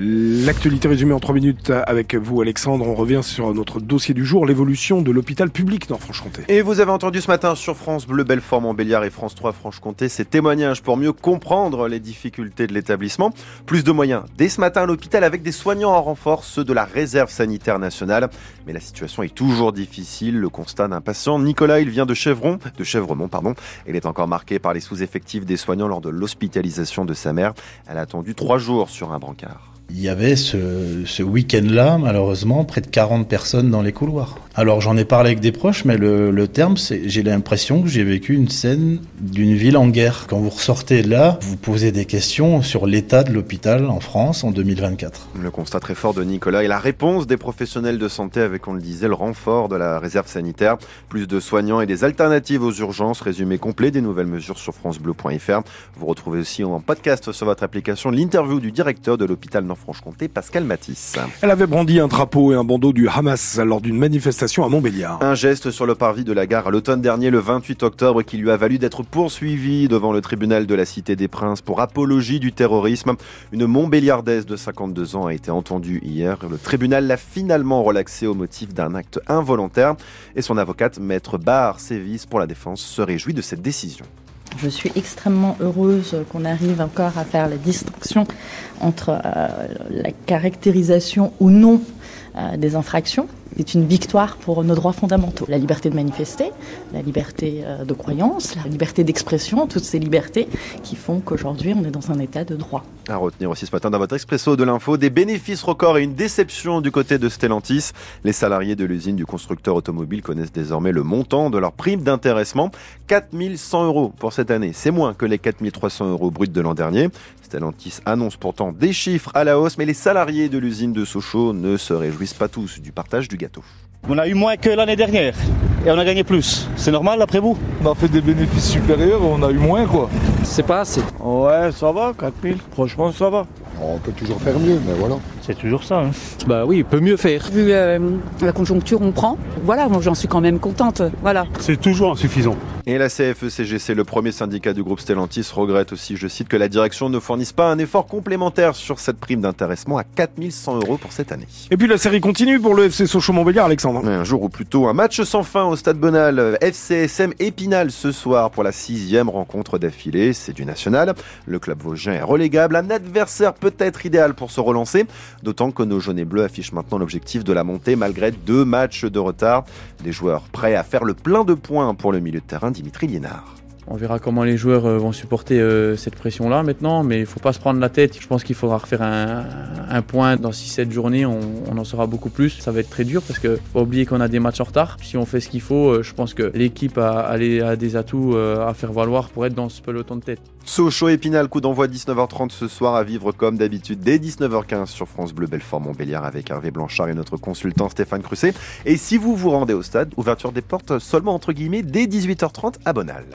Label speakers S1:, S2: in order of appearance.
S1: Ooh. L'actualité résumée en trois minutes avec vous Alexandre. On revient sur notre dossier du jour, l'évolution de l'hôpital public Nord-Franche-Comté.
S2: Et vous avez entendu ce matin sur France Bleu, Belfort, Montbéliard et France 3 Franche-Comté ces témoignages pour mieux comprendre les difficultés de l'établissement. Plus de moyens dès ce matin à l'hôpital avec des soignants en renfort, ceux de la réserve sanitaire nationale. Mais la situation est toujours difficile. Le constat d'un patient, Nicolas, il vient de Chevron, de Chevremont, pardon. Il est encore marqué par les sous-effectifs des soignants lors de l'hospitalisation de sa mère. Elle a attendu trois jours sur un brancard.
S3: Il y avait ce, week-end-là, malheureusement, près de 40 personnes dans les couloirs. Alors j'en ai parlé avec des proches, mais le, le terme, c'est j'ai l'impression que j'ai vécu une scène d'une ville en guerre. Quand vous ressortez de là, vous posez des questions sur l'état de l'hôpital en France en 2024.
S2: Le constat très fort de Nicolas et la réponse des professionnels de santé avec, on le disait, le renfort de la réserve sanitaire, plus de soignants et des alternatives aux urgences. Résumé complet des nouvelles mesures sur francebleu.fr. Vous retrouvez aussi en podcast sur votre application l'interview du directeur de l'hôpital Nord-Franche-Comté, Pascal Matisse.
S1: Elle avait brandi un drapeau et un bandeau du Hamas lors d'une manifestation à Montbéliard.
S2: Un geste sur le parvis de la gare à l'automne dernier, le 28 octobre, qui lui a valu d'être poursuivi devant le tribunal de la Cité des Princes pour apologie du terrorisme. Une Montbéliardaise de 52 ans a été entendue hier. Le tribunal l'a finalement relaxé au motif d'un acte involontaire et son avocate, maître Barre Sévis pour la défense, se réjouit de cette décision.
S4: Je suis extrêmement heureuse qu'on arrive encore à faire la distinction entre euh, la caractérisation ou non euh, des infractions. C'est une victoire pour nos droits fondamentaux. La liberté de manifester, la liberté euh, de croyance, la liberté d'expression, toutes ces libertés qui font qu'aujourd'hui on est dans un état de droit.
S2: À retenir aussi ce matin dans votre expresso de l'info, des bénéfices records et une déception du côté de Stellantis. Les salariés de l'usine du constructeur automobile connaissent désormais le montant de leur prime d'intéressement. 4100 euros pour cette année. C'est moins que les 4300 euros bruts de l'an dernier. Stellantis annonce pourtant des chiffres à la hausse, mais les salariés de l'usine de Sochaux ne se réjouissent pas tous du partage du gâteau.
S5: On a eu moins que l'année dernière et on a gagné plus. C'est normal après vous?
S6: On a fait des bénéfices supérieurs, on a eu moins quoi.
S5: C'est pas assez.
S6: Ouais, ça va, 4000. Franchement, ça va.
S7: On peut toujours faire mieux, mais voilà.
S5: C'est toujours ça. Hein. Bah oui, il peut mieux faire.
S8: Vu euh, la conjoncture, on prend. Voilà, moi j'en suis quand même contente. Voilà.
S9: C'est toujours insuffisant.
S2: Et la CFE-CGC, le premier syndicat du groupe Stellantis, regrette aussi, je cite, que la direction ne fournisse pas un effort complémentaire sur cette prime d'intéressement à 4100 euros pour cette année.
S1: Et puis la série continue pour le FC Sochaux-Montbéliard, Alexandre.
S2: Un jour ou plutôt un match sans fin au Stade Bonal. FCSM Épinal ce soir pour la sixième rencontre d'affilée. C'est du national. Le club vosgien est relégable. Un adversaire peut-être idéal pour se relancer. D'autant que nos jaunes et bleus affichent maintenant l'objectif de la montée malgré deux matchs de retard. Des joueurs prêts à faire le plein de points pour le milieu de terrain Dimitri Liénard.
S10: On verra comment les joueurs euh, vont supporter euh, cette pression-là maintenant, mais il ne faut pas se prendre la tête. Je pense qu'il faudra refaire un, point dans 6-7 journées, on, en saura beaucoup plus. Ça va être très dur parce qu'il faut pas oublier qu'on a des matchs en retard. Si on fait ce qu'il faut, euh, je pense que l'équipe a, a, des atouts à faire valoir pour être dans ce peloton de tête.
S2: Sochaux Épinal, coup d'envoi 19h30 ce soir à vivre comme d'habitude dès 19h15 sur France Bleu Belfort Montbéliard avec Hervé Blanchard et notre consultant Stéphane Crusset. Et si vous vous rendez au stade, ouverture des portes seulement entre guillemets dès 18h30 à Bonal.